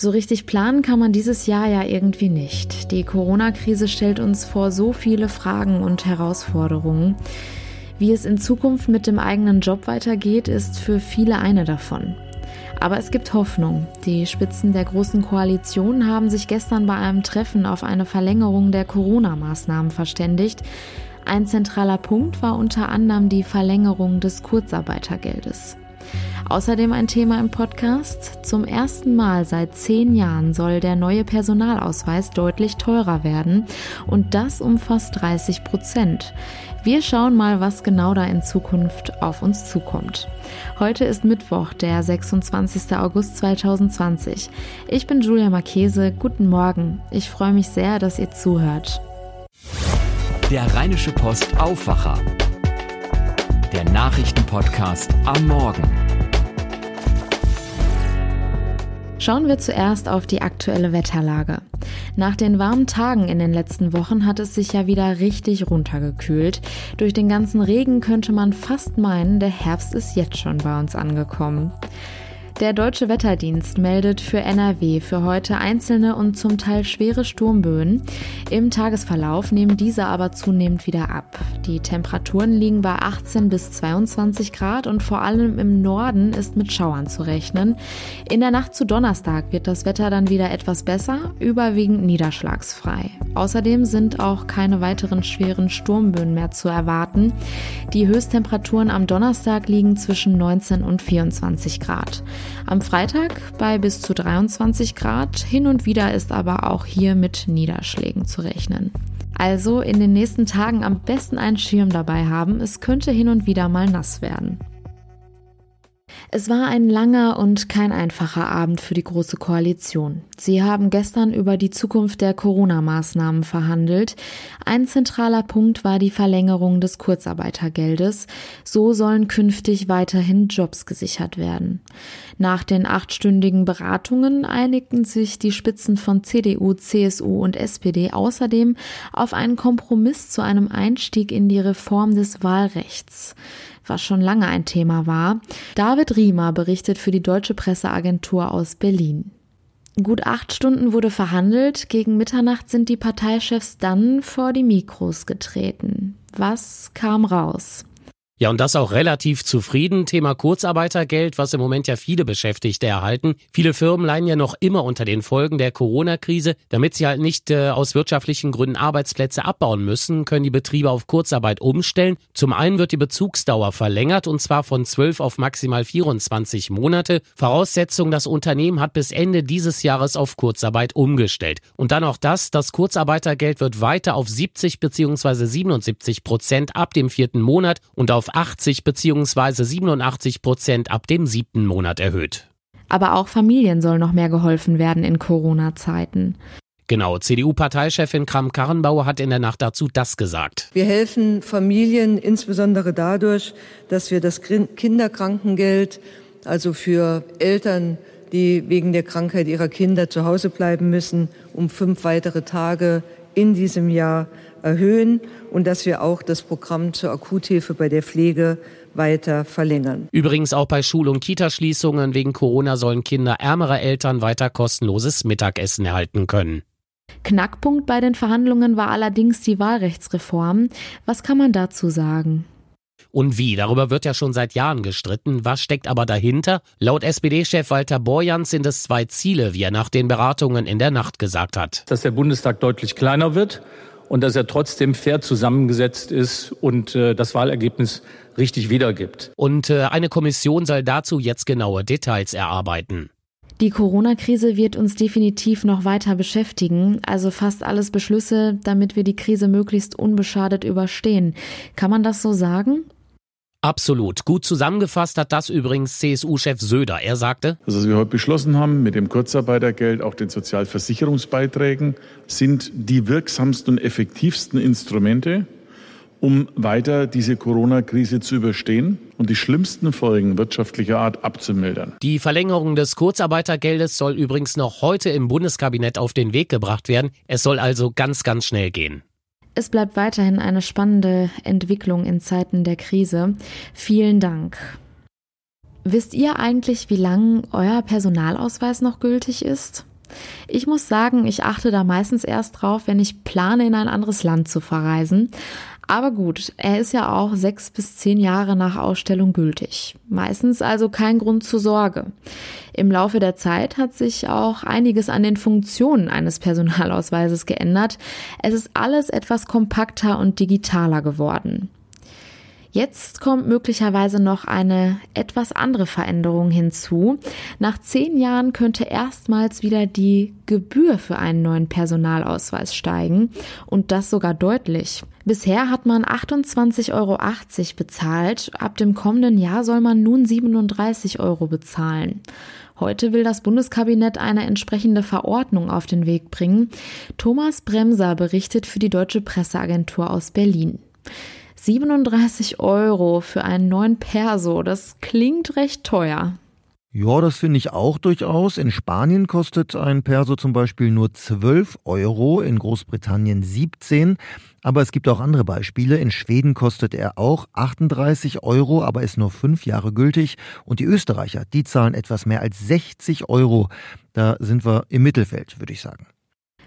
So richtig planen kann man dieses Jahr ja irgendwie nicht. Die Corona-Krise stellt uns vor so viele Fragen und Herausforderungen. Wie es in Zukunft mit dem eigenen Job weitergeht, ist für viele eine davon. Aber es gibt Hoffnung. Die Spitzen der Großen Koalition haben sich gestern bei einem Treffen auf eine Verlängerung der Corona-Maßnahmen verständigt. Ein zentraler Punkt war unter anderem die Verlängerung des Kurzarbeitergeldes. Außerdem ein Thema im Podcast. Zum ersten Mal seit zehn Jahren soll der neue Personalausweis deutlich teurer werden und das um fast 30 Prozent. Wir schauen mal, was genau da in Zukunft auf uns zukommt. Heute ist Mittwoch, der 26. August 2020. Ich bin Julia Marchese. Guten Morgen. Ich freue mich sehr, dass ihr zuhört. Der Rheinische Post Aufwacher. Der Nachrichtenpodcast am Morgen. Schauen wir zuerst auf die aktuelle Wetterlage. Nach den warmen Tagen in den letzten Wochen hat es sich ja wieder richtig runtergekühlt. Durch den ganzen Regen könnte man fast meinen, der Herbst ist jetzt schon bei uns angekommen. Der Deutsche Wetterdienst meldet für NRW für heute einzelne und zum Teil schwere Sturmböen. Im Tagesverlauf nehmen diese aber zunehmend wieder ab. Die Temperaturen liegen bei 18 bis 22 Grad und vor allem im Norden ist mit Schauern zu rechnen. In der Nacht zu Donnerstag wird das Wetter dann wieder etwas besser, überwiegend niederschlagsfrei. Außerdem sind auch keine weiteren schweren Sturmböen mehr zu erwarten. Die Höchsttemperaturen am Donnerstag liegen zwischen 19 und 24 Grad. Am Freitag bei bis zu 23 Grad. Hin und wieder ist aber auch hier mit Niederschlägen zu rechnen. Also in den nächsten Tagen am besten einen Schirm dabei haben. Es könnte hin und wieder mal nass werden. Es war ein langer und kein einfacher Abend für die Große Koalition. Sie haben gestern über die Zukunft der Corona-Maßnahmen verhandelt. Ein zentraler Punkt war die Verlängerung des Kurzarbeitergeldes. So sollen künftig weiterhin Jobs gesichert werden. Nach den achtstündigen Beratungen einigten sich die Spitzen von CDU, CSU und SPD außerdem auf einen Kompromiss zu einem Einstieg in die Reform des Wahlrechts was schon lange ein Thema war. David Riemer berichtet für die Deutsche Presseagentur aus Berlin. Gut acht Stunden wurde verhandelt. Gegen Mitternacht sind die Parteichefs dann vor die Mikros getreten. Was kam raus? Ja, und das auch relativ zufrieden. Thema Kurzarbeitergeld, was im Moment ja viele Beschäftigte erhalten. Viele Firmen leiden ja noch immer unter den Folgen der Corona-Krise. Damit sie halt nicht äh, aus wirtschaftlichen Gründen Arbeitsplätze abbauen müssen, können die Betriebe auf Kurzarbeit umstellen. Zum einen wird die Bezugsdauer verlängert und zwar von 12 auf maximal 24 Monate. Voraussetzung, das Unternehmen hat bis Ende dieses Jahres auf Kurzarbeit umgestellt. Und dann auch das, das Kurzarbeitergeld wird weiter auf 70 bzw. 77 Prozent ab dem vierten Monat und auf 80 bzw. 87 Prozent ab dem siebten Monat erhöht. Aber auch Familien soll noch mehr geholfen werden in Corona-Zeiten. Genau, CDU-Parteichefin Kram-Karrenbauer hat in der Nacht dazu das gesagt. Wir helfen Familien insbesondere dadurch, dass wir das Kinderkrankengeld, also für Eltern, die wegen der Krankheit ihrer Kinder zu Hause bleiben müssen, um fünf weitere Tage in diesem Jahr erhöhen und dass wir auch das Programm zur Akuthilfe bei der Pflege weiter verlängern. Übrigens auch bei Schul- und Kitaschließungen wegen Corona sollen Kinder ärmerer Eltern weiter kostenloses Mittagessen erhalten können. Knackpunkt bei den Verhandlungen war allerdings die Wahlrechtsreform. Was kann man dazu sagen? Und wie? Darüber wird ja schon seit Jahren gestritten. Was steckt aber dahinter? Laut SPD-Chef Walter Borjans sind es zwei Ziele, wie er nach den Beratungen in der Nacht gesagt hat. Dass der Bundestag deutlich kleiner wird und dass er trotzdem fair zusammengesetzt ist und äh, das Wahlergebnis richtig wiedergibt. Und äh, eine Kommission soll dazu jetzt genaue Details erarbeiten. Die Corona-Krise wird uns definitiv noch weiter beschäftigen, also fast alles Beschlüsse, damit wir die Krise möglichst unbeschadet überstehen. Kann man das so sagen? Absolut. Gut zusammengefasst hat das übrigens CSU-Chef Söder. Er sagte, das, was wir heute beschlossen haben mit dem Kurzarbeitergeld, auch den Sozialversicherungsbeiträgen, sind die wirksamsten und effektivsten Instrumente, um weiter diese Corona-Krise zu überstehen und die schlimmsten Folgen wirtschaftlicher Art abzumildern. Die Verlängerung des Kurzarbeitergeldes soll übrigens noch heute im Bundeskabinett auf den Weg gebracht werden. Es soll also ganz, ganz schnell gehen. Es bleibt weiterhin eine spannende Entwicklung in Zeiten der Krise. Vielen Dank. Wisst ihr eigentlich, wie lang euer Personalausweis noch gültig ist? Ich muss sagen, ich achte da meistens erst drauf, wenn ich plane, in ein anderes Land zu verreisen. Aber gut, er ist ja auch sechs bis zehn Jahre nach Ausstellung gültig. Meistens also kein Grund zur Sorge. Im Laufe der Zeit hat sich auch einiges an den Funktionen eines Personalausweises geändert. Es ist alles etwas kompakter und digitaler geworden. Jetzt kommt möglicherweise noch eine etwas andere Veränderung hinzu. Nach zehn Jahren könnte erstmals wieder die Gebühr für einen neuen Personalausweis steigen und das sogar deutlich. Bisher hat man 28,80 Euro bezahlt. Ab dem kommenden Jahr soll man nun 37 Euro bezahlen. Heute will das Bundeskabinett eine entsprechende Verordnung auf den Weg bringen. Thomas Bremser berichtet für die Deutsche Presseagentur aus Berlin. 37 Euro für einen neuen Perso, das klingt recht teuer. Ja, das finde ich auch durchaus. In Spanien kostet ein Perso zum Beispiel nur 12 Euro, in Großbritannien 17. Aber es gibt auch andere Beispiele. In Schweden kostet er auch 38 Euro, aber ist nur fünf Jahre gültig. Und die Österreicher, die zahlen etwas mehr als 60 Euro. Da sind wir im Mittelfeld, würde ich sagen.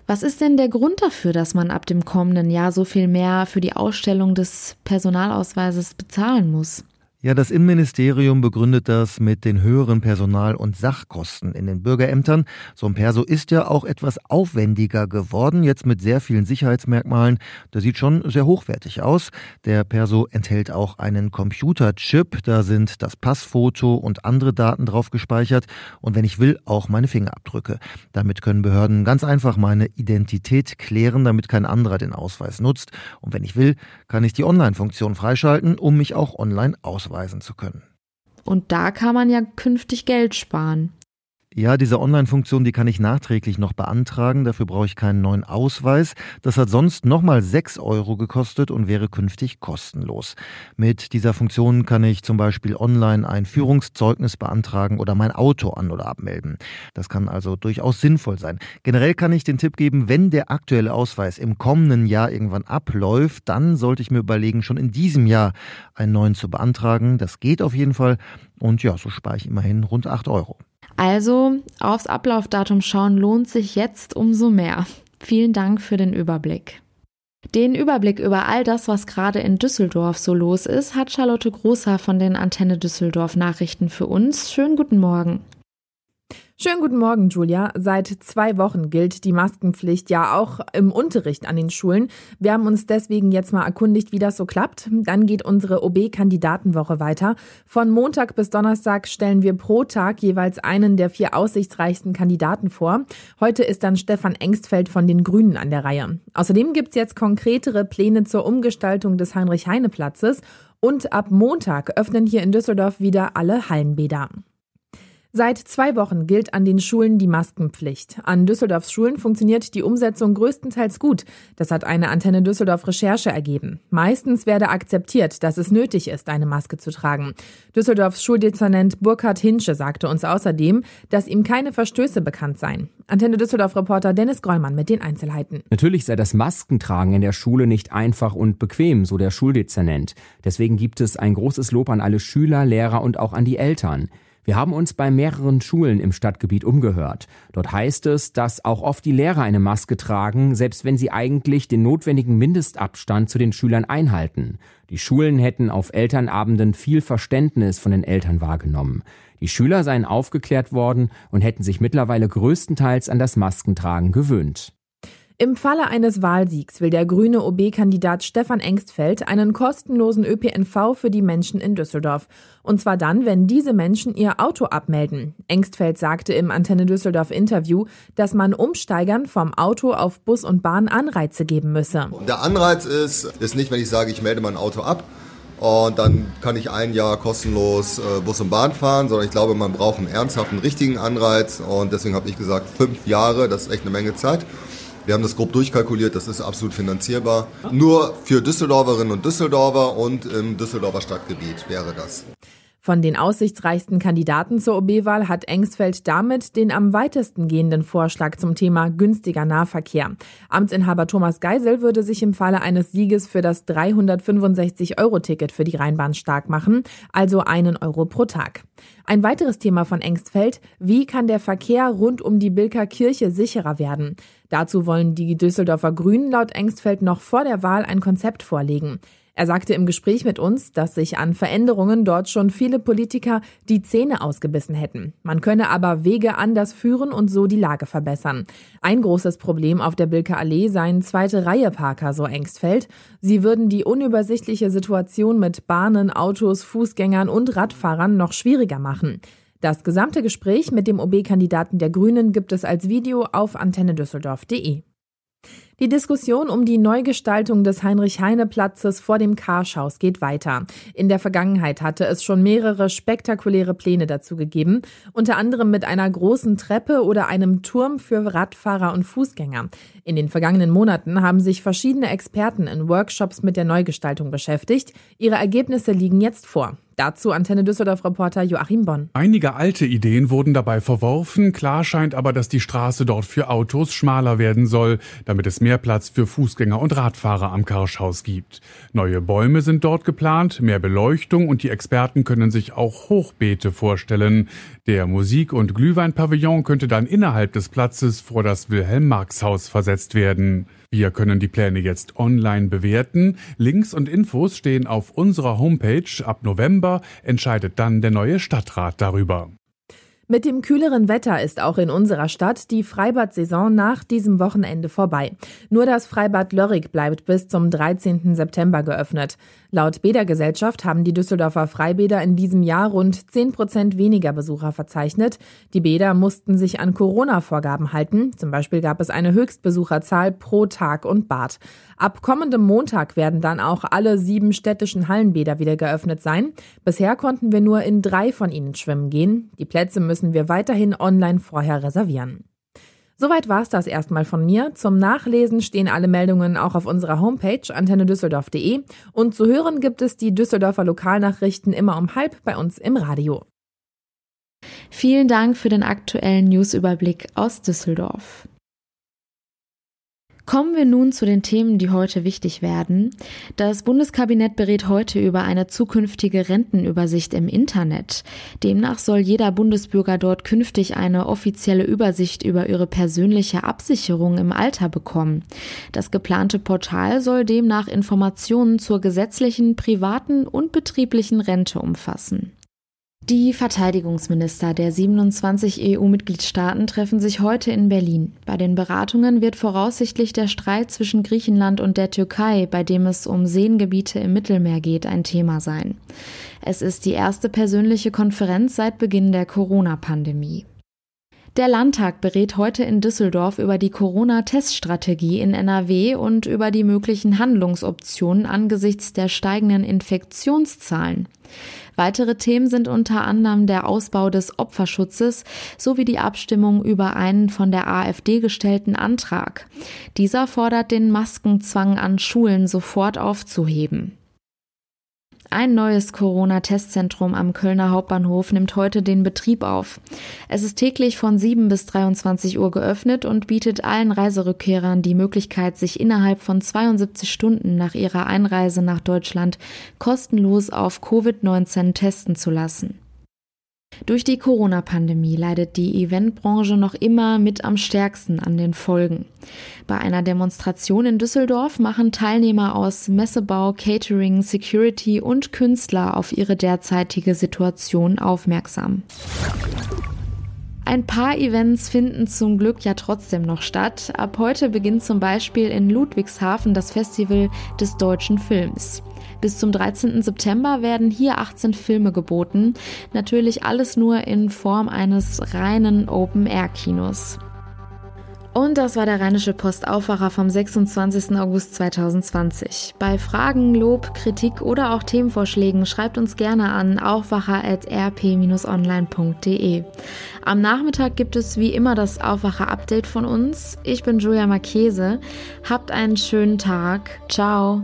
Was ist denn der Grund dafür, dass man ab dem kommenden Jahr so viel mehr für die Ausstellung des Personalausweises bezahlen muss? Ja, das Innenministerium begründet das mit den höheren Personal- und Sachkosten in den Bürgerämtern. So ein Perso ist ja auch etwas aufwendiger geworden, jetzt mit sehr vielen Sicherheitsmerkmalen. Der sieht schon sehr hochwertig aus. Der Perso enthält auch einen Computerchip. Da sind das Passfoto und andere Daten drauf gespeichert. Und wenn ich will, auch meine Fingerabdrücke. Damit können Behörden ganz einfach meine Identität klären, damit kein anderer den Ausweis nutzt. Und wenn ich will, kann ich die Online-Funktion freischalten, um mich auch online auszuweisen nachweisen zu können. Und da kann man ja künftig Geld sparen. Ja, diese Online-Funktion, die kann ich nachträglich noch beantragen. Dafür brauche ich keinen neuen Ausweis. Das hat sonst nochmal 6 Euro gekostet und wäre künftig kostenlos. Mit dieser Funktion kann ich zum Beispiel online ein Führungszeugnis beantragen oder mein Auto an- oder abmelden. Das kann also durchaus sinnvoll sein. Generell kann ich den Tipp geben, wenn der aktuelle Ausweis im kommenden Jahr irgendwann abläuft, dann sollte ich mir überlegen, schon in diesem Jahr einen neuen zu beantragen. Das geht auf jeden Fall. Und ja, so spare ich immerhin rund 8 Euro. Also aufs Ablaufdatum schauen lohnt sich jetzt umso mehr. Vielen Dank für den Überblick. Den Überblick über all das, was gerade in Düsseldorf so los ist, hat Charlotte Großer von den Antenne Düsseldorf Nachrichten für uns. Schönen guten Morgen. Schönen guten Morgen, Julia. Seit zwei Wochen gilt die Maskenpflicht ja auch im Unterricht an den Schulen. Wir haben uns deswegen jetzt mal erkundigt, wie das so klappt. Dann geht unsere OB-Kandidatenwoche weiter. Von Montag bis Donnerstag stellen wir pro Tag jeweils einen der vier aussichtsreichsten Kandidaten vor. Heute ist dann Stefan Engstfeld von den Grünen an der Reihe. Außerdem gibt's jetzt konkretere Pläne zur Umgestaltung des Heinrich-Heine-Platzes. Und ab Montag öffnen hier in Düsseldorf wieder alle Hallenbäder. Seit zwei Wochen gilt an den Schulen die Maskenpflicht. An Düsseldorfs Schulen funktioniert die Umsetzung größtenteils gut. Das hat eine Antenne Düsseldorf Recherche ergeben. Meistens werde akzeptiert, dass es nötig ist, eine Maske zu tragen. Düsseldorfs Schuldezernent Burkhard Hinsche sagte uns außerdem, dass ihm keine Verstöße bekannt seien. Antenne Düsseldorf Reporter Dennis Grollmann mit den Einzelheiten. Natürlich sei das Maskentragen in der Schule nicht einfach und bequem, so der Schuldezernent. Deswegen gibt es ein großes Lob an alle Schüler, Lehrer und auch an die Eltern. Wir haben uns bei mehreren Schulen im Stadtgebiet umgehört. Dort heißt es, dass auch oft die Lehrer eine Maske tragen, selbst wenn sie eigentlich den notwendigen Mindestabstand zu den Schülern einhalten. Die Schulen hätten auf Elternabenden viel Verständnis von den Eltern wahrgenommen. Die Schüler seien aufgeklärt worden und hätten sich mittlerweile größtenteils an das Maskentragen gewöhnt. Im Falle eines Wahlsiegs will der grüne OB-Kandidat Stefan Engstfeld einen kostenlosen ÖPNV für die Menschen in Düsseldorf. Und zwar dann, wenn diese Menschen ihr Auto abmelden. Engstfeld sagte im Antenne Düsseldorf Interview, dass man Umsteigern vom Auto auf Bus und Bahn Anreize geben müsse. Der Anreiz ist, ist nicht, wenn ich sage, ich melde mein Auto ab, und dann kann ich ein Jahr kostenlos äh, Bus und Bahn fahren, sondern ich glaube, man braucht einen ernsthaften, richtigen Anreiz. Und deswegen habe ich gesagt, fünf Jahre, das ist echt eine Menge Zeit. Wir haben das grob durchkalkuliert, das ist absolut finanzierbar. Nur für Düsseldorferinnen und Düsseldorfer und im Düsseldorfer Stadtgebiet wäre das. Von den aussichtsreichsten Kandidaten zur OB-Wahl hat Engsfeld damit den am weitesten gehenden Vorschlag zum Thema günstiger Nahverkehr. Amtsinhaber Thomas Geisel würde sich im Falle eines Sieges für das 365-Euro-Ticket für die Rheinbahn stark machen, also einen Euro pro Tag. Ein weiteres Thema von Engstfeld, wie kann der Verkehr rund um die Bilker Kirche sicherer werden? Dazu wollen die Düsseldorfer Grünen laut Engstfeld noch vor der Wahl ein Konzept vorlegen. Er sagte im Gespräch mit uns, dass sich an Veränderungen dort schon viele Politiker die Zähne ausgebissen hätten. Man könne aber Wege anders führen und so die Lage verbessern. Ein großes Problem auf der Bilker Allee seien zweite Reihe Parker, so Engstfeld. Sie würden die unübersichtliche Situation mit Bahnen, Autos, Fußgängern und Radfahrern noch schwieriger machen. Das gesamte Gespräch mit dem OB-Kandidaten der Grünen gibt es als Video auf antennedüsseldorf.de. Die Diskussion um die Neugestaltung des Heinrich-Heine-Platzes vor dem Karschhaus geht weiter. In der Vergangenheit hatte es schon mehrere spektakuläre Pläne dazu gegeben, unter anderem mit einer großen Treppe oder einem Turm für Radfahrer und Fußgänger. In den vergangenen Monaten haben sich verschiedene Experten in Workshops mit der Neugestaltung beschäftigt. Ihre Ergebnisse liegen jetzt vor. Dazu Antenne Düsseldorf-Reporter Joachim Bonn. Einige alte Ideen wurden dabei verworfen. Klar scheint aber, dass die Straße dort für Autos schmaler werden soll, damit es mehr Platz für Fußgänger und Radfahrer am Karschhaus gibt. Neue Bäume sind dort geplant, mehr Beleuchtung und die Experten können sich auch Hochbeete vorstellen. Der Musik- und Glühweinpavillon könnte dann innerhalb des Platzes vor das Wilhelm-Marx-Haus versetzt werden. Wir können die Pläne jetzt online bewerten. Links und Infos stehen auf unserer Homepage. Ab November entscheidet dann der neue Stadtrat darüber. Mit dem kühleren Wetter ist auch in unserer Stadt die Freibad-Saison nach diesem Wochenende vorbei. Nur das Freibad Lörrig bleibt bis zum 13. September geöffnet. Laut Bädergesellschaft haben die Düsseldorfer Freibäder in diesem Jahr rund 10 Prozent weniger Besucher verzeichnet. Die Bäder mussten sich an Corona-Vorgaben halten. Zum Beispiel gab es eine Höchstbesucherzahl pro Tag und Bad. Ab kommendem Montag werden dann auch alle sieben städtischen Hallenbäder wieder geöffnet sein. Bisher konnten wir nur in drei von ihnen schwimmen gehen. Die Plätze müssen wir weiterhin online vorher reservieren. Soweit war's das erstmal von mir. Zum Nachlesen stehen alle Meldungen auch auf unserer Homepage antennedüsseldorf.de und zu hören gibt es die Düsseldorfer Lokalnachrichten immer um halb bei uns im Radio. Vielen Dank für den aktuellen Newsüberblick aus Düsseldorf. Kommen wir nun zu den Themen, die heute wichtig werden. Das Bundeskabinett berät heute über eine zukünftige Rentenübersicht im Internet. Demnach soll jeder Bundesbürger dort künftig eine offizielle Übersicht über ihre persönliche Absicherung im Alter bekommen. Das geplante Portal soll demnach Informationen zur gesetzlichen, privaten und betrieblichen Rente umfassen. Die Verteidigungsminister der 27 EU-Mitgliedstaaten treffen sich heute in Berlin. Bei den Beratungen wird voraussichtlich der Streit zwischen Griechenland und der Türkei, bei dem es um Seengebiete im Mittelmeer geht, ein Thema sein. Es ist die erste persönliche Konferenz seit Beginn der Corona-Pandemie. Der Landtag berät heute in Düsseldorf über die Corona-Teststrategie in NRW und über die möglichen Handlungsoptionen angesichts der steigenden Infektionszahlen. Weitere Themen sind unter anderem der Ausbau des Opferschutzes sowie die Abstimmung über einen von der AfD gestellten Antrag. Dieser fordert den Maskenzwang an Schulen sofort aufzuheben. Ein neues Corona-Testzentrum am Kölner Hauptbahnhof nimmt heute den Betrieb auf. Es ist täglich von 7 bis 23 Uhr geöffnet und bietet allen Reiserückkehrern die Möglichkeit, sich innerhalb von 72 Stunden nach ihrer Einreise nach Deutschland kostenlos auf Covid-19 testen zu lassen. Durch die Corona-Pandemie leidet die Eventbranche noch immer mit am stärksten an den Folgen. Bei einer Demonstration in Düsseldorf machen Teilnehmer aus Messebau, Catering, Security und Künstler auf ihre derzeitige Situation aufmerksam. Ein paar Events finden zum Glück ja trotzdem noch statt. Ab heute beginnt zum Beispiel in Ludwigshafen das Festival des deutschen Films. Bis zum 13. September werden hier 18 Filme geboten. Natürlich alles nur in Form eines reinen Open-Air-Kinos. Und das war der Rheinische Postaufwacher vom 26. August 2020. Bei Fragen, Lob, Kritik oder auch Themenvorschlägen schreibt uns gerne an aufwacher.rp-online.de. Am Nachmittag gibt es wie immer das Aufwacher-Update von uns. Ich bin Julia Marchese. Habt einen schönen Tag. Ciao.